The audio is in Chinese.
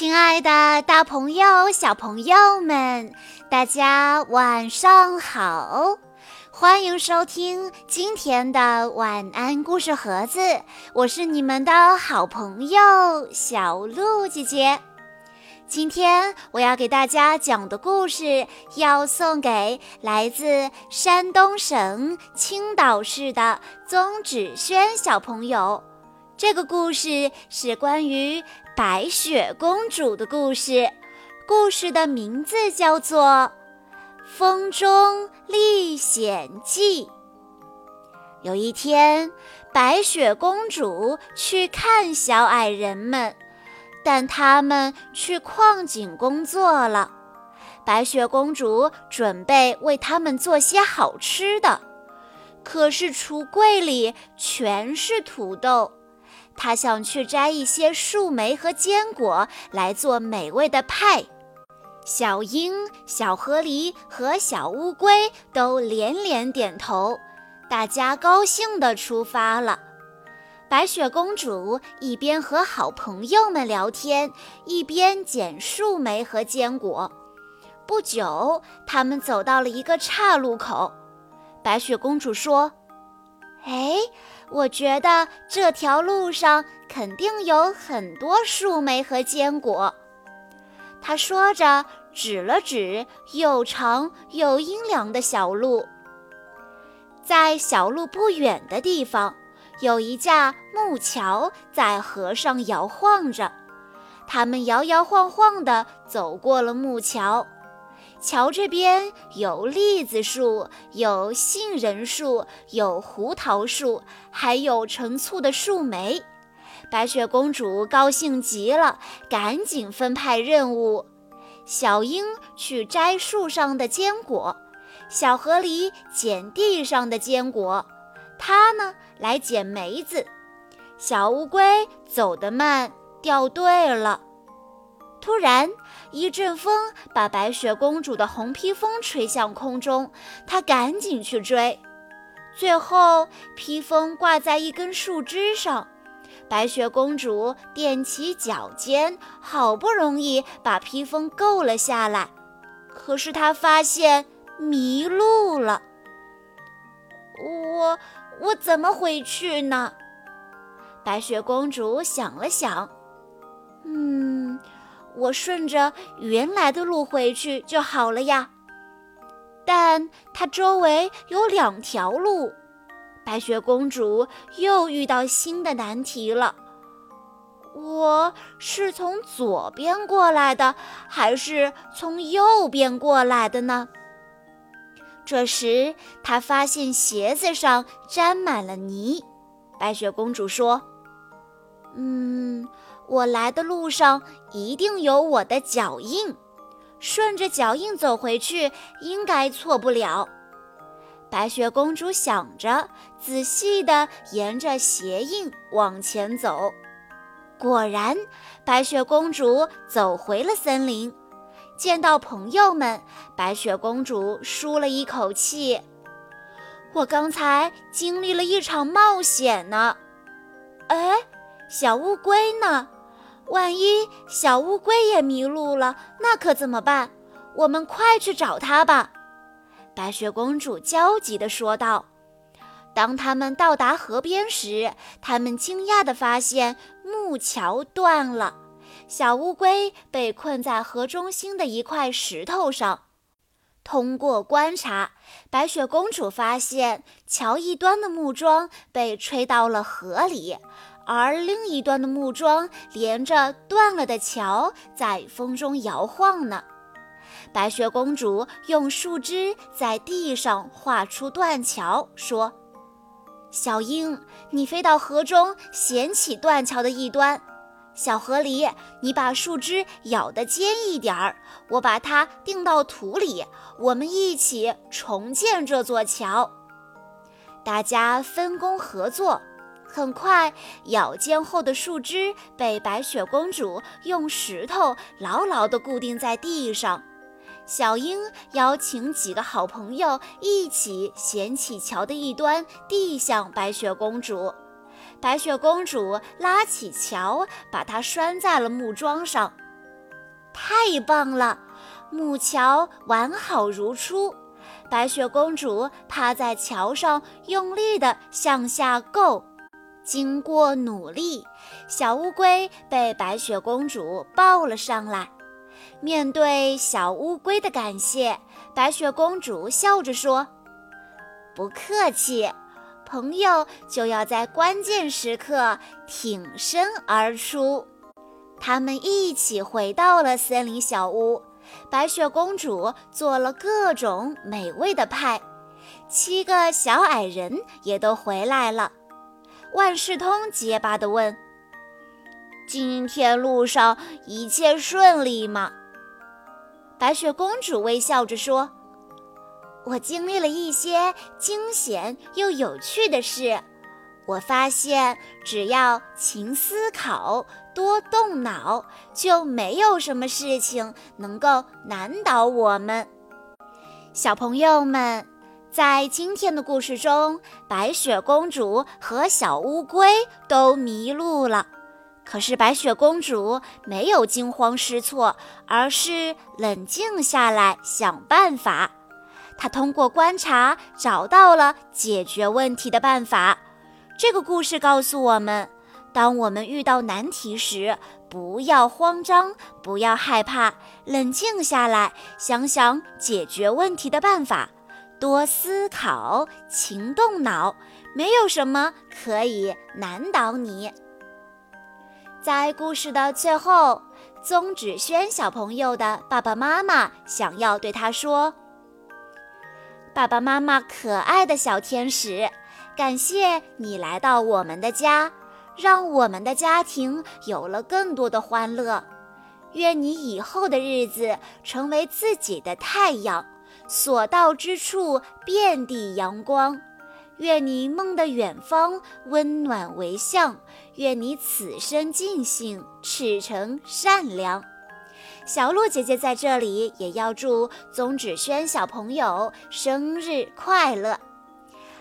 亲爱的，大朋友、小朋友们，大家晚上好！欢迎收听今天的晚安故事盒子，我是你们的好朋友小鹿姐姐。今天我要给大家讲的故事，要送给来自山东省青岛市的宗芷轩小朋友。这个故事是关于。白雪公主的故事，故事的名字叫做《风中历险记》。有一天，白雪公主去看小矮人们，但他们去矿井工作了。白雪公主准备为他们做些好吃的，可是橱柜里全是土豆。他想去摘一些树莓和坚果来做美味的派。小鹰、小河狸和小乌龟都连连点头，大家高兴地出发了。白雪公主一边和好朋友们聊天，一边捡树莓和坚果。不久，他们走到了一个岔路口。白雪公主说：“哎。”我觉得这条路上肯定有很多树莓和坚果。他说着，指了指又长又阴凉的小路。在小路不远的地方，有一架木桥在河上摇晃着。他们摇摇晃晃地走过了木桥。桥这边有栗子树，有杏仁树，有胡桃树，还有成簇的树莓。白雪公主高兴极了，赶紧分派任务：小鹰去摘树上的坚果，小河狸捡地上的坚果，它呢来捡梅子。小乌龟走得慢，掉队了。突然，一阵风把白雪公主的红披风吹向空中，她赶紧去追。最后，披风挂在一根树枝上，白雪公主踮起脚尖，好不容易把披风够了下来。可是她发现迷路了。我我怎么回去呢？白雪公主想了想，嗯。我顺着原来的路回去就好了呀，但它周围有两条路，白雪公主又遇到新的难题了。我是从左边过来的，还是从右边过来的呢？这时，她发现鞋子上沾满了泥。白雪公主说：“嗯。”我来的路上一定有我的脚印，顺着脚印走回去应该错不了。白雪公主想着，仔细地沿着鞋印往前走。果然，白雪公主走回了森林。见到朋友们，白雪公主舒了一口气：“我刚才经历了一场冒险呢。”哎，小乌龟呢？万一小乌龟也迷路了，那可怎么办？我们快去找它吧！”白雪公主焦急地说道。当他们到达河边时，他们惊讶地发现木桥断了，小乌龟被困在河中心的一块石头上。通过观察，白雪公主发现桥一端的木桩被吹到了河里。而另一端的木桩连着断了的桥，在风中摇晃呢。白雪公主用树枝在地上画出断桥，说：“小鹰，你飞到河中衔起断桥的一端；小河狸，你把树枝咬得尖一点儿，我把它钉到土里，我们一起重建这座桥。”大家分工合作。很快，咬尖后的树枝被白雪公主用石头牢牢地固定在地上。小鹰邀请几个好朋友一起捡起桥的一端，递向白雪公主。白雪公主拉起桥，把它拴在了木桩上。太棒了！木桥完好如初，白雪公主趴在桥上，用力地向下够。经过努力，小乌龟被白雪公主抱了上来。面对小乌龟的感谢，白雪公主笑着说：“不客气，朋友就要在关键时刻挺身而出。”他们一起回到了森林小屋。白雪公主做了各种美味的派，七个小矮人也都回来了。万事通结巴地问：“今天路上一切顺利吗？”白雪公主微笑着说：“我经历了一些惊险又有趣的事。我发现，只要勤思考、多动脑，就没有什么事情能够难倒我们。”小朋友们。在今天的故事中，白雪公主和小乌龟都迷路了。可是白雪公主没有惊慌失措，而是冷静下来想办法。她通过观察找到了解决问题的办法。这个故事告诉我们：当我们遇到难题时，不要慌张，不要害怕，冷静下来想想解决问题的办法。多思考，勤动脑，没有什么可以难倒你。在故事的最后，宗芷轩小朋友的爸爸妈妈想要对他说：“爸爸妈妈，可爱的小天使，感谢你来到我们的家，让我们的家庭有了更多的欢乐。愿你以后的日子成为自己的太阳。”所到之处遍地阳光，愿你梦的远方温暖为向，愿你此生尽兴赤诚善良。小鹿姐姐在这里也要祝宗芷萱小朋友生日快乐。